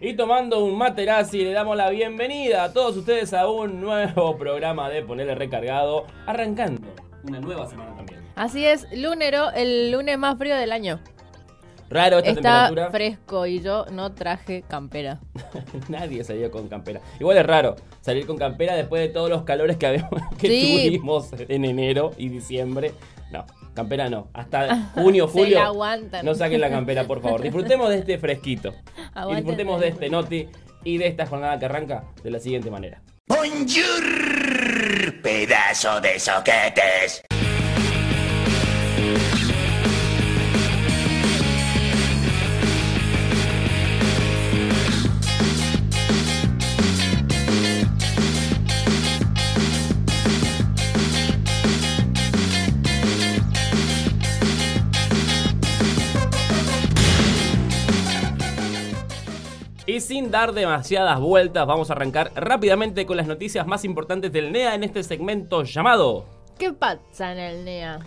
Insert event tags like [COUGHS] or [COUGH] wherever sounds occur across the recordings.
Y tomando un materazzi le damos la bienvenida a todos ustedes a un nuevo [LAUGHS] programa de Ponerle Recargado, arrancando una nueva semana también. Así es, lunero, el lunes más frío del año. Raro esta Está temperatura. fresco y yo no traje campera. [LAUGHS] Nadie salió con campera. Igual es raro salir con campera después de todos los calores que, habíamos, [LAUGHS] que Sí. tuvimos en enero y diciembre. No, campera no. Hasta [LAUGHS] junio, Se julio. la aguantan. No saquen la campera, por favor. Disfrutemos de este fresquito. [LAUGHS] Y Aguanten disfrutemos de este noti y de esta jornada que arranca de la siguiente manera. Bonjour, pedazo de soquetes. Sin dar demasiadas vueltas, vamos a arrancar rápidamente con las noticias más importantes del NEA en este segmento llamado. ¿Qué pasa en el NEA?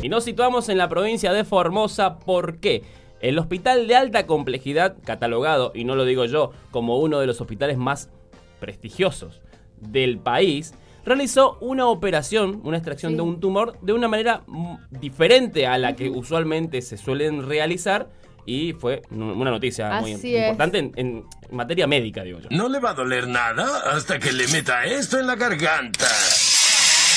Y nos situamos en la provincia de Formosa porque el hospital de alta complejidad, catalogado, y no lo digo yo, como uno de los hospitales más prestigiosos del país, realizó una operación, una extracción Sí. de un tumor de una manera diferente a la que usualmente se suelen realizar. Y fue una noticia muy es. importante en, en materia médica, digo yo. No le va a doler nada hasta que le meta esto en la garganta.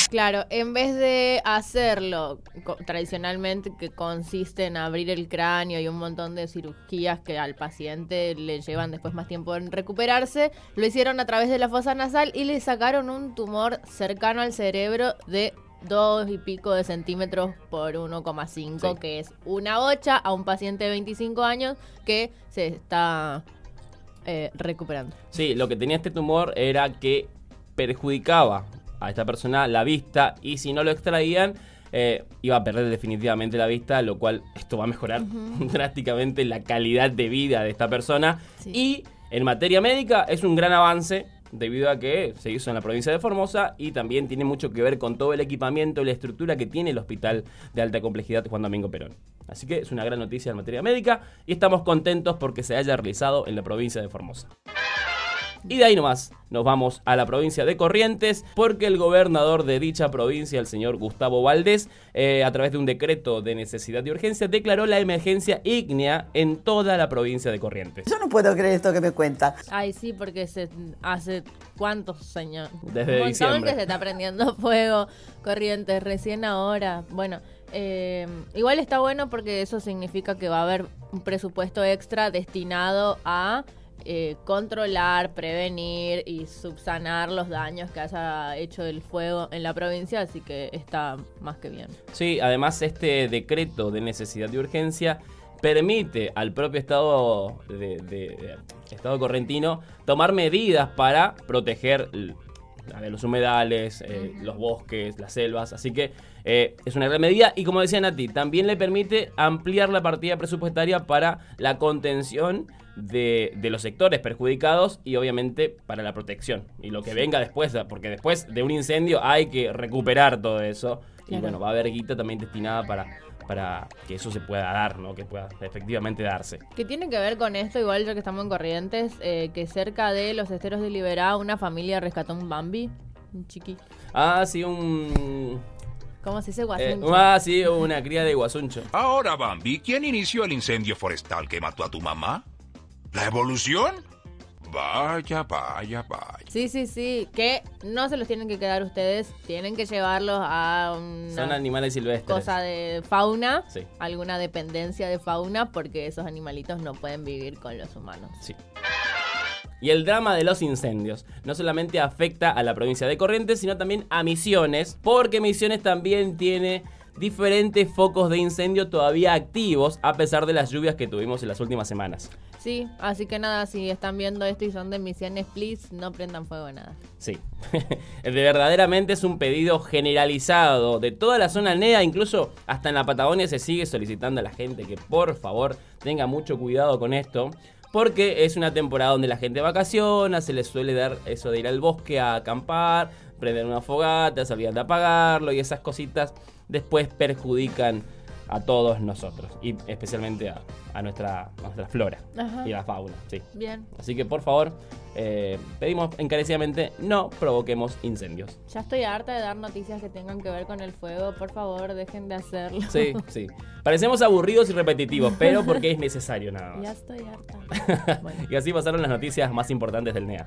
Claro, en vez de hacerlo tradicionalmente, que consiste en abrir el cráneo y un montón de cirugías que al paciente le llevan después más tiempo en recuperarse, lo hicieron a través de la fosa nasal y le sacaron un tumor cercano al cerebro de dos y pico de centímetros por 1,5, Sí. que es una bocha a un paciente de 25 años que se está eh, recuperando. Sí, lo que tenía este tumor era que perjudicaba a esta persona la vista y si no lo extraían eh, iba a perder definitivamente la vista, lo cual esto va a mejorar [LAUGHS] drásticamente la calidad de vida de esta persona. Sí. Y en materia médica es un gran avance debido a que se hizo en la provincia de Formosa y también tiene mucho que ver con todo el equipamiento y la estructura que tiene el hospital de alta complejidad Juan Domingo Perón. Así que es una gran noticia en materia médica y estamos contentos porque se haya realizado en la provincia de Formosa. Y de ahí nomás nos vamos a la provincia de Corrientes porque el gobernador de dicha provincia, el señor Gustavo Valdés, eh, a través de un decreto de necesidad y urgencia, declaró la emergencia ígnea en toda la provincia de Corrientes. Yo no puedo creer esto que me cuenta. Ay, sí, porque se hace cuántos años. Desde Un montón diciembre. que se está prendiendo [LAUGHS] fuego, corrientes, recién ahora. Bueno, eh, igual está bueno porque eso significa que va a haber un presupuesto extra destinado a eh, controlar, prevenir y subsanar los daños que haya hecho el fuego en la provincia, así que está más que bien. Sí, además este decreto de necesidad y urgencia permite al propio Estado de, de- de- Estado correntino tomar medidas para proteger l- a ver, los humedales, eh, los bosques, las selvas. Así que eh, es una gran medida. Y como decía Nati, también le permite ampliar la partida presupuestaria para la contención de, de los sectores perjudicados y obviamente para la protección. Y lo que venga después, porque después de un incendio hay que recuperar todo eso. Y Claro. bueno, va a haber guita también destinada para, para que eso se pueda dar, ¿no? Que pueda efectivamente darse. Que tiene que ver con esto, igual ya que estamos en Corrientes, eh, que cerca de los esteros de Liberá una familia rescató un Bambi, un chiqui. Ah, sí, un... ¿Cómo se dice eh, guasuncho? ah, sí, una cría de guasuncho. Ahora, Bambi, ¿quién inició el incendio forestal que mató a tu mamá? ¿La evolución? Vaya, vaya, vaya. Sí, sí, sí, que no se los tienen que quedar ustedes, tienen que llevarlos a una Son animales silvestres. cosa de fauna, Sí. alguna dependencia de fauna, porque esos animalitos no pueden vivir con los humanos. Sí. Y el drama de los incendios no solamente afecta a la provincia de Corrientes, sino también a Misiones, porque Misiones también tiene diferentes focos de incendio todavía activos a pesar de las lluvias que tuvimos en las últimas semanas. Sí, así que nada, si están viendo esto y son de misiones, please, no prendan fuego nada. Sí, [LAUGHS] de verdaderamente es un pedido generalizado de toda la zona NEA, incluso hasta en la Patagonia se sigue solicitando a la gente que por favor tenga mucho cuidado con esto, porque es una temporada donde la gente vacaciona, se les suele dar eso de ir al bosque a acampar, prender una fogata, se de apagarlo y esas cositas después perjudican a todos nosotros y especialmente a, a nuestra, a nuestra flora Ajá. y a la fauna. Sí. Bien. Así que por favor, eh, pedimos encarecidamente no provoquemos incendios. Ya estoy harta de dar noticias que tengan que ver con el fuego. Por favor, dejen de hacerlo. Sí, sí. Parecemos aburridos y repetitivos, pero [LAUGHS] porque es necesario nada Ya más. estoy harta. [LAUGHS] Bueno. Y así pasaron las noticias más importantes del NEA.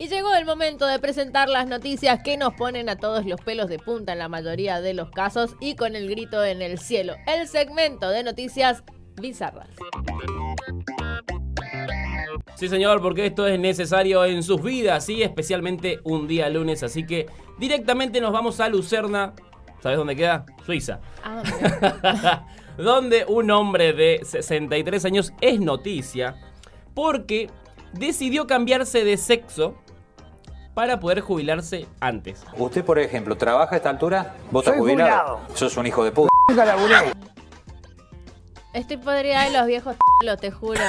Y llegó el momento de presentar las noticias que nos ponen a todos los pelos de punta en la mayoría de los casos y con el grito en el cielo. El segmento de noticias bizarras. Sí, señor, porque esto es necesario en sus vidas, y especialmente un día lunes. Así que directamente nos vamos a Lucerna. ¿Sabes dónde queda? Suiza. Ah, [LAUGHS] donde un hombre de 63 años es noticia porque decidió cambiarse de sexo para poder jubilarse antes. Usted, por ejemplo, trabaja a esta altura, vos estás Soy jubilado. jubilado. Sos un hijo de puta. Nunca laburé. Estoy podrida de los viejos lo te juro.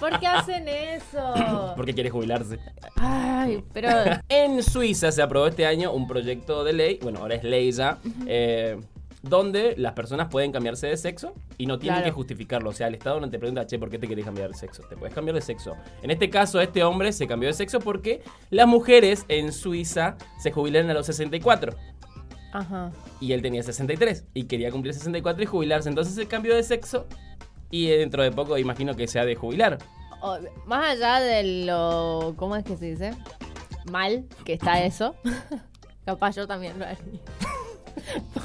¿Por qué hacen eso? [LAUGHS] Porque quiere jubilarse. Ay, pero En Suiza se aprobó este año un proyecto de ley, bueno, ahora es ley ya, eh, donde las personas pueden cambiarse de sexo y no tienen Claro. que justificarlo. O sea, el Estado no te pregunta, che, ¿por qué te querés cambiar de sexo? Te puedes cambiar de sexo. En este caso, este hombre se cambió de sexo porque las mujeres en Suiza se jubilan a los 64. Ajá. y él tenía 63 y quería cumplir 64 y jubilarse. Entonces se cambió de sexo y dentro de poco imagino que se ha de jubilar. Más allá de lo. ¿Cómo es que se dice? Mal que está eso. [LAUGHS] Capaz yo también lo haría.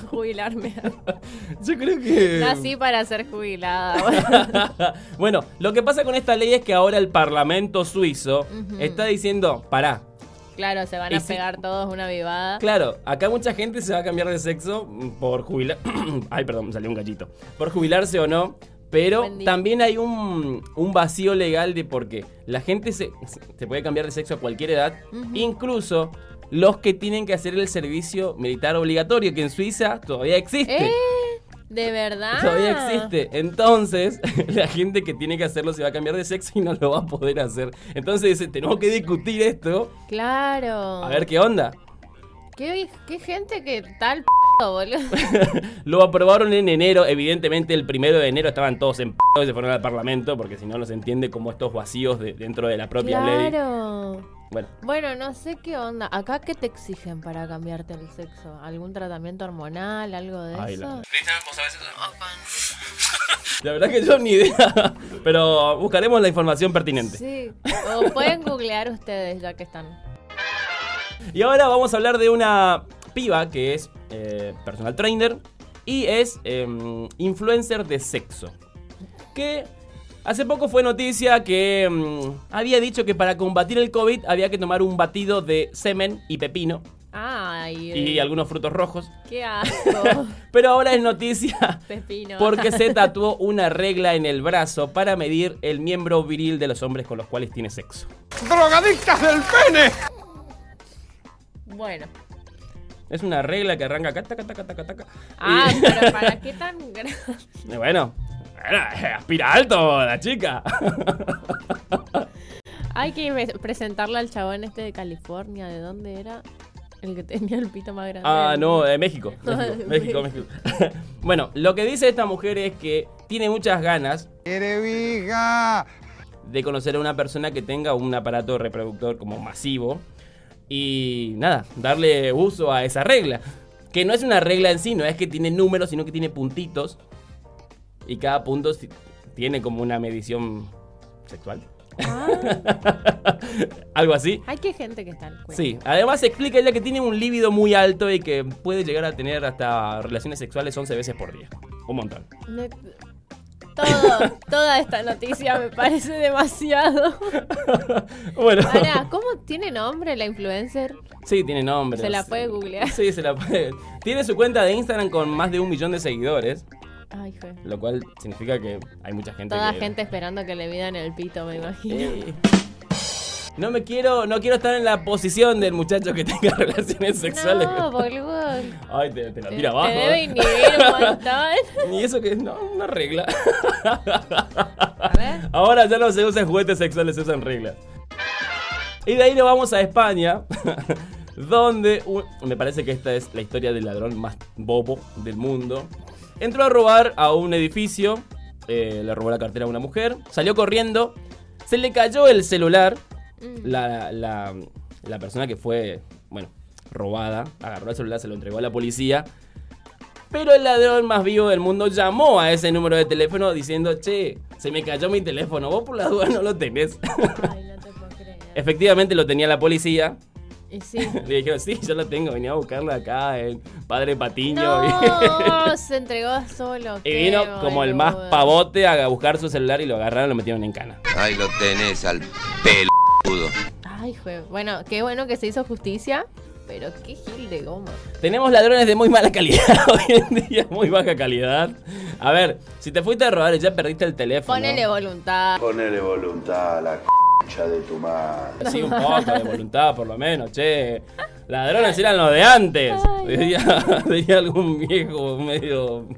Jubilarme. [LAUGHS] Yo creo que... Nací para ser jubilada. [LAUGHS] bueno, lo que pasa con esta ley es que ahora el Parlamento suizo está diciendo, pará. Claro, se van a si- pegar todos una vivada. Claro, acá mucha gente se va a cambiar de sexo por jubilar... [COUGHS] Ay, perdón, me salió un gallito. Por jubilarse o no. Pero también hay un, un vacío legal de por qué. La gente se, se puede cambiar de sexo a cualquier edad. Incluso los que tienen que hacer el servicio militar obligatorio, que en Suiza todavía existe. ¿Eh? ¿De verdad? Todavía existe. Entonces, [LAUGHS] la gente que tiene que hacerlo se va a cambiar de sexo y no lo va a poder hacer. Entonces, dice, tenemos que discutir esto. Claro. A ver qué onda. ¿Qué, qué gente que tal p [LAUGHS] boludo. Lo aprobaron en enero. Evidentemente, el primero de enero estaban todos en p y se fueron al parlamento porque si no, no se entiende como estos vacíos de- dentro de la propia ley. Claro. Bueno, Bueno, no sé qué onda. ¿Acá qué te exigen para cambiarte el sexo? ¿Algún tratamiento hormonal? ¿Algo de Ay, eso? la- [LAUGHS] la verdad que yo ni idea. [LAUGHS] Pero buscaremos la información pertinente. Sí. O pueden googlear ustedes ya que están. Y ahora vamos a hablar de una piba que es eh, personal trainer y es em, influencer de sexo. Que hace poco fue noticia que em, había dicho que para combatir el COVID había que tomar un batido de semen y pepino Ay, y eh, algunos frutos rojos. qué asco. [LAUGHS] Pero ahora es noticia Pepino. porque [LAUGHS] se tatuó una regla en el brazo para medir el miembro viril de los hombres con los cuales tiene sexo. ¡Drogadictas del pene! Bueno. Es una regla que arranca acá, taca, taca, taca, taca. Ah, Y- pero ¿para [LAUGHS] qué tan grande? Bueno, bueno, aspira alto la chica. Hay que re- presentarle al chabón este de California. ¿De dónde era? El que tenía el pito más grande. Ah, no, de [LAUGHS] México. México, México, México. [LAUGHS] bueno, lo que dice esta mujer es que tiene muchas ganas de conocer a una persona que tenga un aparato reproductor como masivo y nada, darle uso a esa regla. Que no es una regla en sí, no es que tiene números, sino que tiene puntitos y cada punto tiene como una medición sexual. [LAUGHS] Algo así. Hay que gente que está al cuento. Sí, además explica ella que tiene un líbido muy alto y que puede llegar a tener hasta relaciones sexuales 11 veces por día. Un montón. Ne- Todo, toda esta noticia me parece demasiado. [LAUGHS] Bueno, Ahora, ¿cómo tiene nombre la influencer? sí, tiene nombre. Se la puede googlear. Sí, se la puede. Tiene su cuenta de Instagram con más de un millón de seguidores, Ay, fue. lo cual significa que hay mucha gente Toda que- gente esperando que le midan el pito, me imagino. Eh, No me quiero, no quiero estar en la posición del muchacho que tenga [LAUGHS] relaciones sexuales. No, boludo. Ay, te, te la tira abajo. te debe inhibir un montón. [LAUGHS] Y eso que no, una regla. A ver. Ahora ya no se usan juguetes sexuales, se usan reglas. Y de ahí nos vamos a España, [LAUGHS] donde un- me parece que esta es la historia del ladrón más bobo del mundo. Entró a robar a un edificio, eh, le robó la cartera a una mujer, salió corriendo, se le cayó el celular, la, la- la persona que fue, bueno, robada, agarró el celular, se lo entregó a la policía. Pero el ladrón más vivo del mundo llamó a ese número de teléfono diciendo, che, se me cayó mi teléfono, vos por la duda no lo tenés. Ay, no te puedo creer. [LAUGHS] Efectivamente lo tenía la policía. Y sí. [LAUGHS] Le dijeron, sí, yo lo tengo, venía a buscarlo acá en Padre Patiño. No, [LAUGHS] se entregó solo. Y vino como el más pavote a buscar su celular y lo agarraron y lo metieron en cana. Ahí lo tenés al peludo. Ay, jue. Bueno, qué bueno que se hizo justicia, pero qué gil de goma. Tenemos ladrones de muy mala calidad [LAUGHS] hoy en día, muy baja calidad. A ver, si te fuiste a robar y ya perdiste el teléfono. Ponele voluntad. Ponele voluntad a la concha de tu madre. Sí, un poco de voluntad, por lo menos, che. Ladrones eran los de antes. Diría, [LAUGHS] diría algún viejo medio. [LAUGHS]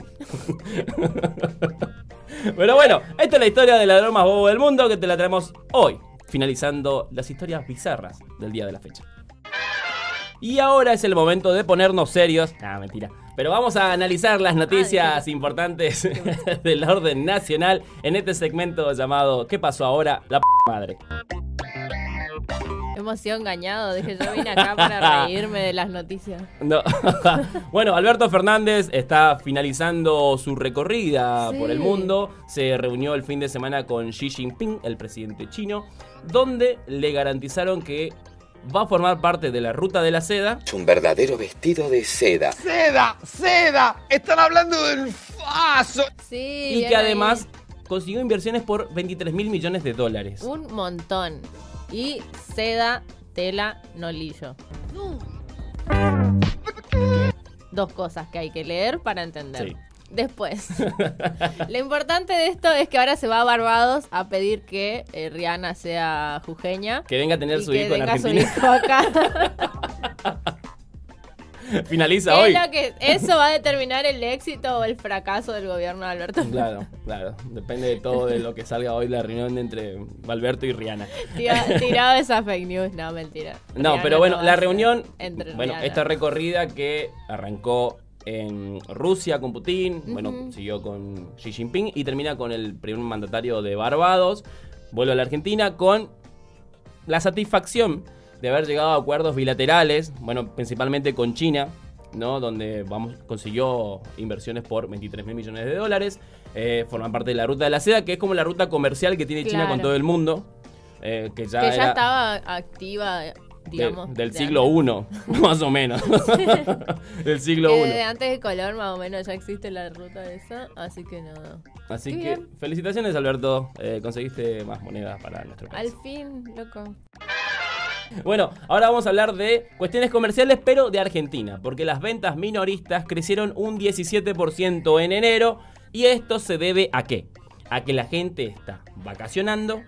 Pero bueno, esta es la historia del ladrón más bobo del mundo que te la traemos hoy, finalizando las historias bizarras del día de la fecha. Y ahora es el momento de ponernos serios. Ah, mentira. Pero vamos a analizar las noticias importantes [LAUGHS] del orden nacional en este segmento llamado ¿Qué pasó ahora? La p madre. Hemos sido engañados. Dije, yo vine acá para [LAUGHS] reírme de las noticias. No. [LAUGHS] bueno, Alberto Fernández está finalizando su recorrida Sí. por el mundo. Se reunió el fin de semana con Xi Jinping, el presidente chino, donde le garantizaron que va a formar parte de la ruta de la seda. Es un verdadero vestido de seda. ¡Seda! ¡Seda! ¡Están hablando del faso! Sí. Y que ahí. además consiguió inversiones por 23 mil millones de dólares. Un montón. Y seda, tela, nolillo. Dos cosas que hay que leer para entender. Sí. Después, [LAUGHS] lo importante de esto es que ahora se va a Barbados a pedir que eh, Rihanna sea jujeña. Que venga a tener y su que hijo en venga su hijo acá. [LAUGHS] [LAUGHS] Finaliza ¿Qué hoy. es lo que- eso va a determinar el éxito o el fracaso del gobierno de Alberto. Claro, claro. Depende de todo de lo que salga hoy la reunión entre Alberto y Rihanna. Tira- [LAUGHS] Tirado esa fake news, no, mentira. No, Rihanna pero bueno, la reunión, entre bueno, Rihanna. esta recorrida que arrancó en Rusia con Putin, bueno, siguió con Xi Jinping y termina con el primer mandatario de Barbados, vuelve a la Argentina con la satisfacción de haber llegado a acuerdos bilaterales, bueno, principalmente con China, ¿no? Donde vamos, consiguió inversiones por 23 mil millones de dólares, eh, forman parte de la ruta de la seda, que es como la ruta comercial que tiene China con todo el mundo, eh, que ya que ya era- estaba activa, de- digamos. del de siglo antes. I, [LAUGHS] más o menos. [LAUGHS] del siglo I. desde antes de Colón más o menos ya existe la ruta esa, así que no. Así Qué que bien. felicitaciones, Alberto. Eh, conseguiste más monedas para nuestro Al país. fin, loco. [LAUGHS] Bueno, ahora vamos a hablar de cuestiones comerciales, pero de Argentina, porque las ventas minoristas crecieron un 17% en enero. ¿Y esto se debe a qué? A que la gente está vacacionando,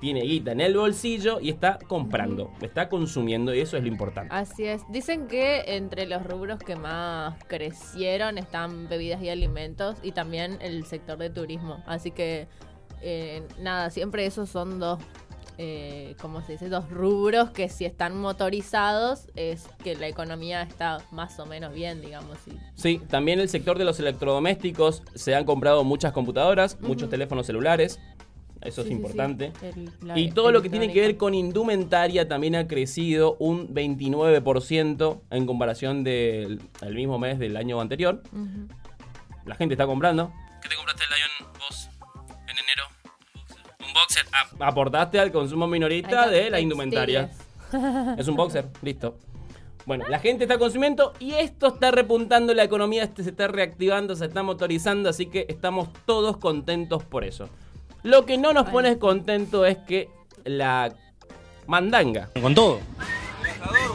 tiene guita en el bolsillo y está comprando, está consumiendo, y eso es lo importante. Así es. Dicen que entre los rubros que más crecieron están bebidas y alimentos y también el sector de turismo. Así que, eh, nada, siempre esos son dos, eh, ¿cómo se dice? Dos rubros que si están motorizados es que la economía está más o menos bien, digamos. y- Sí, también el sector de los electrodomésticos se han comprado muchas computadoras, muchos teléfonos celulares. Eso Sí, es importante. sí. El- la Y todo lo que tiene que ver con indumentaria también ha crecido un 29% en comparación del mismo mes del año anterior. La gente está comprando. ¿Qué te compraste el Lion boxer. Aportaste al consumo minorista de la indumentaria. Es un boxer, listo. Bueno, la gente está consumiendo y esto está repuntando la economía, este se está reactivando, se está motorizando, así que estamos todos contentos por eso. Lo que no nos pone contentos es que la mandanga, Con todo.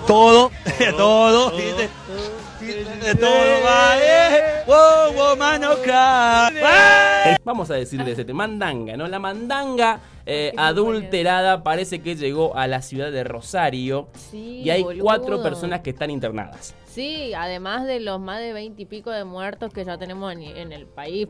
Todo, todo, todo va, eh. Wow, wow, mano, cry. Vamos a decirle ese tema, mandanga, ¿no? La mandanga eh, adulterada parece que llegó a la ciudad de Rosario Sí, y hay boludo. cuatro personas que están internadas. Sí, además de los más de 20 y pico de muertos que ya tenemos en, en el país.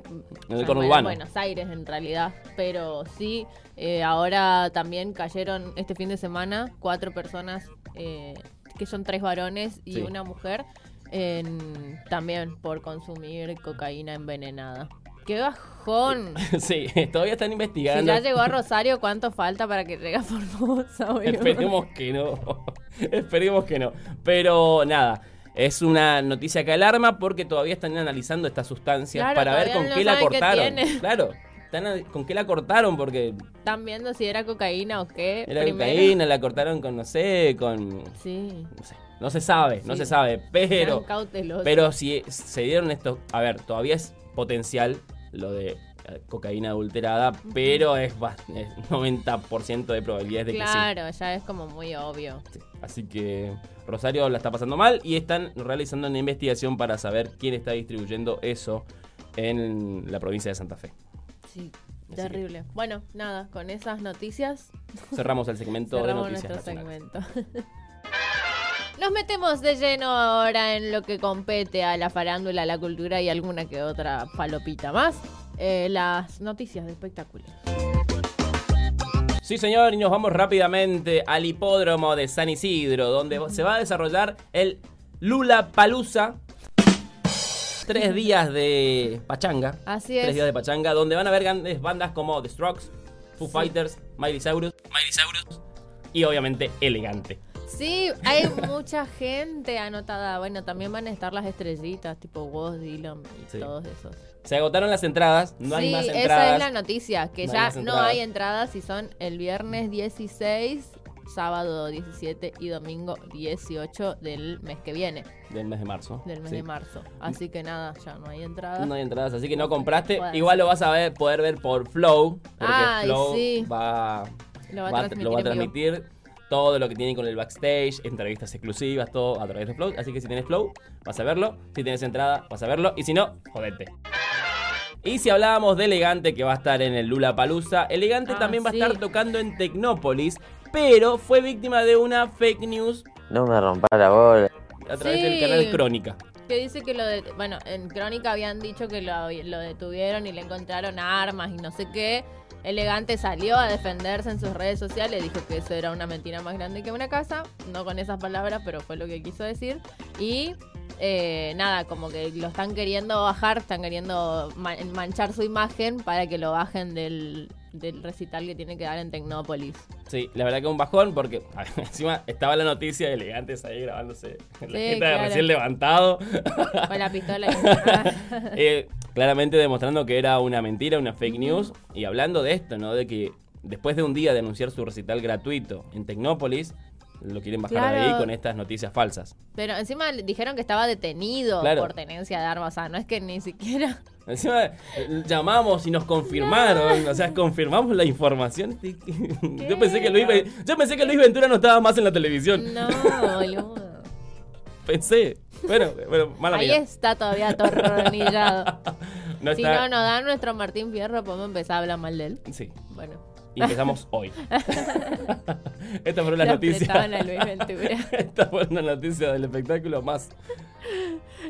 En el conurbano. En Buenos Aires, en realidad. Pero sí, eh, ahora también cayeron este fin de semana cuatro personas eh, que son tres varones y Sí. una mujer, en- también por consumir cocaína envenenada. ¡Qué bajón! [LAUGHS] sí, todavía están Si investigando. ya llegó a Rosario, ¿cuánto falta para que llegue a Formosa? boludo? Esperemos que no. [LAUGHS] Esperemos que no. Pero nada. Es una noticia que alarma porque todavía están analizando estas sustancias Claro, para ver con no qué la qué cortaron. tiene. [LAUGHS] Claro, están con qué la cortaron porque Están viendo si era cocaína o qué. era primero. cocaína, la cortaron con no sé, con Sí. no sé, no se sabe, no se sabe, pero pero si se dieron esto, a ver, todavía es potencial lo de eh, cocaína adulterada, pero es, es 90% de probabilidades de que sí. Claro, ya es como muy obvio. Así que Rosario la está pasando mal y están realizando una investigación para saber quién está distribuyendo eso en la provincia de Santa Fe. Sí, que- terrible. Bueno, nada, con esas noticias Cerramos el segmento de [LAUGHS] cerramos noticias nuestro nacionales. segmento. [LAUGHS] Nos metemos de lleno ahora en lo que compete a la farándula, la cultura y alguna que otra falopita más. Eh, las noticias de espectáculos. Sí, señor, y nos vamos rápidamente al hipódromo de San Isidro, donde se va a desarrollar el Lula Palusa. Tres días de pachanga. Así Tres es. días de pachanga, donde van a ver grandes bandas como The Strokes, Foo Fighters, Miley Cyrus, Miley Cyrus y obviamente Elegante. Sí, hay mucha gente anotada. Bueno, también van a estar las estrellitas, tipo Woz, Dylan y Sí. todos esos. Se agotaron las entradas, no hay sí, más esa entradas. es la noticia, que No hay ya más no hay entradas y son el viernes 16, sábado 17 y domingo 18 del mes que viene, Del mes de marzo. del mes sí. de marzo. Así que nada, ya no hay entradas. No hay entradas, así que no compraste. Igual lo vas a ver, poder ver por Flow. Porque Ay, Flow sí. va, Lo va a va- transmitir lo va a en vivo. transmitir todo lo que tiene con el backstage, entrevistas exclusivas, todo a través de Flow. Así que si tienes Flow, vas a verlo. Si tienes entrada, vas a verlo. Y si no, jodete. Y si hablábamos de Elegante, que va a estar en el Lula Palusa, Elegante Ah, también va a estar tocando en Tecnópolis, pero fue víctima de una fake news No me rompa la bola. a través Sí. del canal Crónica. Que dice que lo de, bueno, en Crónica habían dicho que lo, lo detuvieron y le encontraron armas y no sé qué. Elegante salió a defenderse en sus redes sociales, dijo que eso era una mentira más grande que una casa, no con esas palabras, pero fue lo que quiso decir. Y eh, nada, como que lo están queriendo bajar, están queriendo ma- manchar su imagen para que lo bajen del, del recital que tiene que dar en Tecnópolis. Sí, la verdad que un bajón porque [LAUGHS] a ver, encima estaba la noticia de elegantes ahí grabándose. La Sí, gente claro. recién levantado. Con la pistola. [LAUGHS] Eh, claramente demostrando que era una mentira, una fake news. Y hablando de esto, ¿no? De que después de un día de anunciar su recital gratuito en Tecnópolis, lo quieren bajar de ahí con estas noticias falsas. Pero encima dijeron que estaba detenido Claro. por tenencia de armas. O sea, no es que ni siquiera. [LAUGHS] Encima eh, llamamos y nos confirmaron, o sea, confirmamos la información. [LAUGHS] Yo pensé que Luis, yo pensé que Luis Ventura no estaba más en la televisión. No, boludo. Pensé. Bueno, bueno, mala Ahí mía. está todavía atornillado. [LAUGHS] No Si está- no nos da nuestro Martín Fierro, podemos empezar a hablar mal de él. Sí. Bueno. Y empezamos hoy. [LAUGHS] Estas fueron las Lo noticias. apretaban a Luis Ventura. [LAUGHS] Estas fueron las noticias del espectáculo más.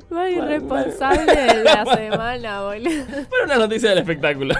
Más irresponsable de la semana, boludo. Fueron las noticias del espectáculo.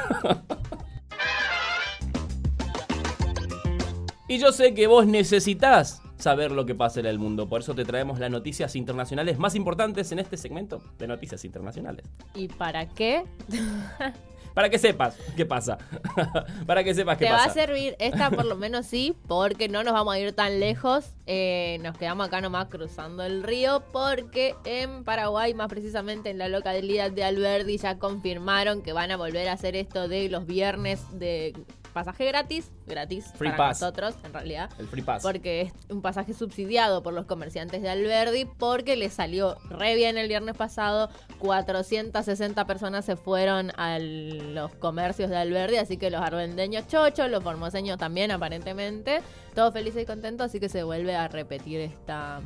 y yo sé que vos necesitas saber lo que pasa en el mundo. Por eso te traemos las noticias internacionales más importantes en este segmento de noticias internacionales. ¿Y para qué? [LAUGHS] Para que sepas qué pasa. [LAUGHS] Para que sepas qué Te pasa. va a servir esta por lo [LAUGHS] menos sí, porque no nos vamos a ir tan lejos. Eh, nos quedamos acá nomás cruzando el río, porque en Paraguay, más precisamente en la localidad de Alberdi, ya confirmaron que van a volver a hacer esto de los viernes de pasaje gratis, gratis Free para pass. nosotros en realidad. El free pass. Porque es un pasaje subsidiado por los comerciantes de Alberdi, porque les salió re bien el viernes pasado. 460 personas se fueron a los comercios de Alberdi, así que los arbendeños chochos, los formoseños también aparentemente, todos felices y contentos, así que se vuelve a repetir esta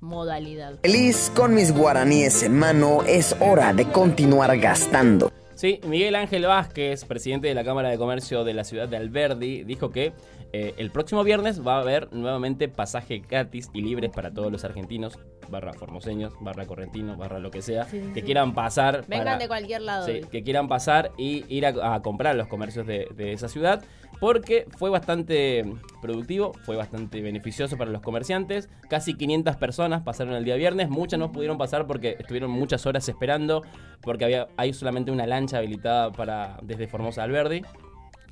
modalidad. Feliz con mis guaraníes en mano, es hora de continuar gastando. Sí, Miguel Ángel Vázquez, presidente de la Cámara de Comercio de la ciudad de Alberdi, dijo que eh, el próximo viernes va a haber nuevamente pasaje gratis y libres para todos los argentinos, barra formoseños, barra correntinos, barra lo que sea, Sí, sí, que sí. quieran pasar. Vengan para- de cualquier lado. Sí, que quieran pasar y ir a, a comprar los comercios de, de esa ciudad. Porque fue bastante productivo, fue bastante beneficioso para los comerciantes. Casi 500 personas pasaron el día viernes. Muchas no pudieron pasar porque estuvieron muchas horas esperando. Porque había, hay solamente una lancha habilitada para desde Formosa a Alberdi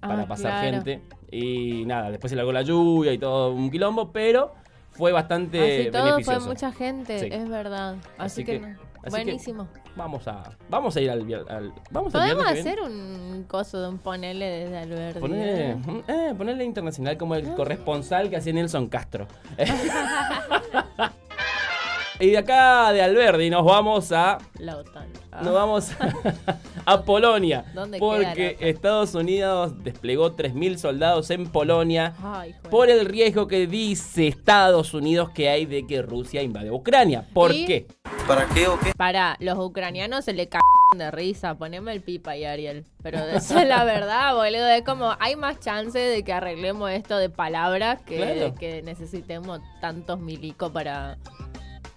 para Ah, pasar claro. gente. Y nada, después se largó la lluvia y todo un quilombo, pero fue bastante Así todo beneficioso. fue mucha gente, Sí. es verdad. Así, Así que, que- no. así buenísimo. Vamos a, vamos a ir al, al vamos al Podemos viene. hacer un coso de un ponele desde Alberti. Ponerle, ¿eh? eh, ponerle internacional como el corresponsal que hacía Nelson Castro. [LAUGHS] [LAUGHS] y de acá de Alberdi nos vamos a. La OTAN. Ah. Nos vamos a Polonia. [LAUGHS] ¿Dónde porque? Estados Unidos desplegó 3.000 soldados en Polonia Ay, joder. por el riesgo que dice Estados Unidos que hay de que Rusia invade Ucrania. ¿Por ¿Y? qué? ¿Para qué o qué? Para, los ucranianos se le cagan de risa. Poneme el pipa y Ariel. Pero eso es la [LAUGHS] verdad, boludo. Es como, hay más chance de que arreglemos esto de palabras que Claro. que necesitemos tantos milicos para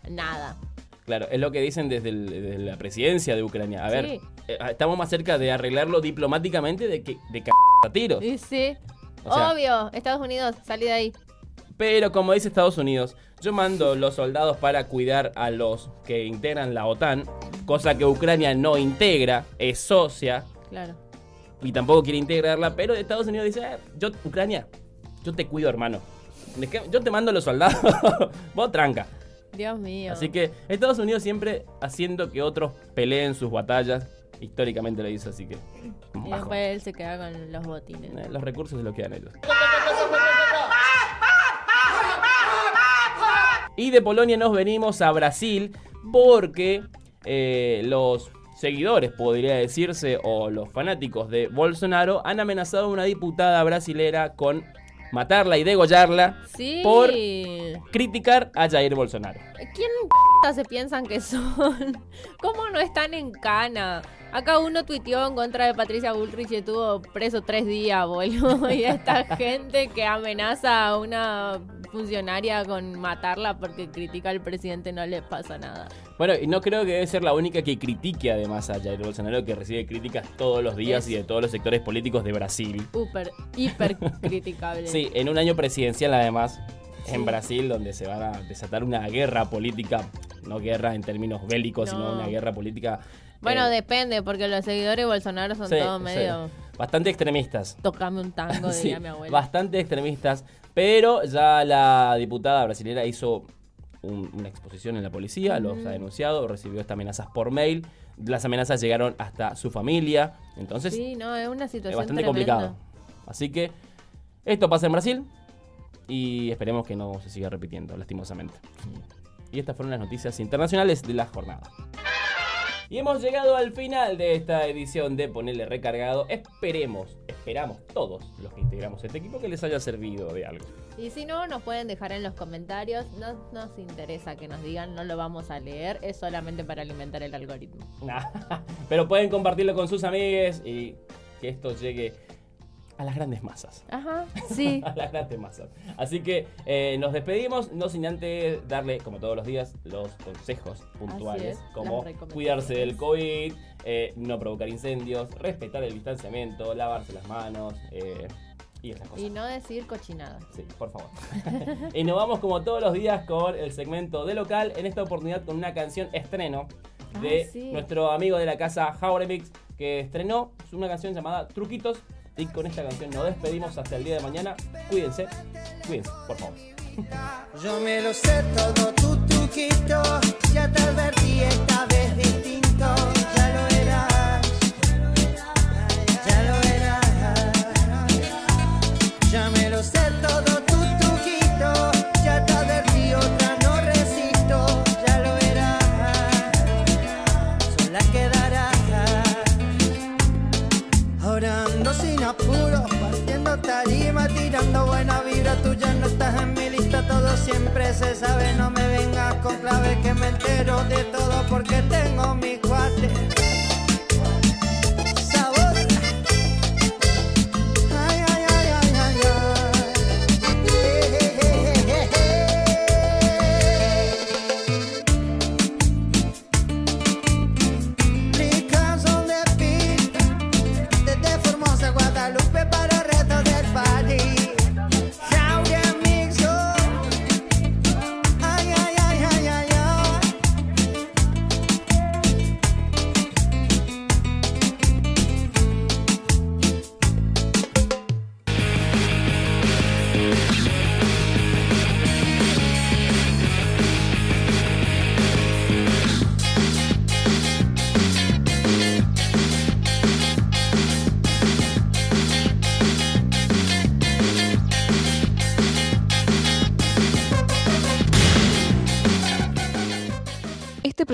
nada. Claro, es lo que dicen desde, el- desde la presidencia de Ucrania. A ver, Sí. eh, estamos más cerca de arreglarlo diplomáticamente de que de c a tiros. Sí. O sea- Obvio, Estados Unidos, salí de ahí. Pero como dice Estados Unidos, yo mando los soldados para cuidar a los que integran la OTAN, cosa que Ucrania no integra, es socia Claro. y tampoco quiere integrarla, pero Estados Unidos dice, "Eh, yo, Ucrania, yo te cuido hermano. Yo te mando los soldados, [LAUGHS] vos tranca. Dios mío. Así que Estados Unidos siempre haciendo que otros peleen sus batallas, históricamente lo hizo, así que... Y bajo. después él se queda con los botines. Eh, Los recursos se los quedan ellos. Y de Polonia nos venimos a Brasil porque eh, los seguidores, podría decirse, o los fanáticos de Bolsonaro han amenazado a una diputada brasilera con matarla y degollarla Sí. por criticar a Jair Bolsonaro. ¿Quién p se piensan que son? [LAUGHS] ¿Cómo no están en cana? Acá uno tuiteó en contra de Patricia Bullrich y estuvo preso tres días, boludo. [LAUGHS] Y esta gente que amenaza a una funcionaria con matarla porque critica al presidente no le pasa nada. Bueno, y no creo que debe ser la única que critique además a Jair Bolsonaro, que recibe críticas todos los días Es- y de todos los sectores políticos de Brasil. Súper, hiper criticable. [LAUGHS] Sí, en un año presidencial además, Sí. en Brasil, donde se va a desatar una guerra política, no guerra en términos bélicos, sino No. una guerra política. Bueno, eh, depende, porque los seguidores de Bolsonaro son sí, todos sí, medio... bastante extremistas. Tocame un tango, [LAUGHS] Sí, diría mi abuela. bastante extremistas, pero ya la diputada brasilera hizo un- una exposición en la policía, los ha denunciado, recibió estas amenazas por mail, las amenazas llegaron hasta su familia, entonces Sí, no, es una es situación bastante tremenda. complicado. Así que esto pasa en Brasil y esperemos que no se siga repitiendo, lastimosamente. Y estas fueron las noticias internacionales de la jornada. Y hemos llegado al final de esta edición de Ponerle Recargado. Esperemos, esperamos todos los que integramos este equipo que les haya servido de algo. Y si no, nos pueden dejar en los comentarios. No nos interesa que nos digan, no lo vamos a leer. Es solamente para alimentar el algoritmo. [LAUGHS] Pero pueden compartirlo con sus amigues y que esto llegue a las grandes masas. Ajá, [LAUGHS] sí. a las grandes masas. Así que eh, nos despedimos, no sin antes darle, como todos los días, los consejos puntuales, es, como cuidarse del COVID, eh, no provocar incendios, respetar el distanciamiento, lavarse las manos eh, y esas cosas. Y no decir cochinada. Sí, por favor. [LAUGHS] y nos vamos como todos los días con el segmento de local, en esta oportunidad con una canción estreno de Ah, sí. nuestro amigo de la casa Jauremix, que estrenó una canción llamada Truquitos. Y con esta canción nos despedimos hasta el día de mañana. Cuídense, cuídense, por favor. Que me entero de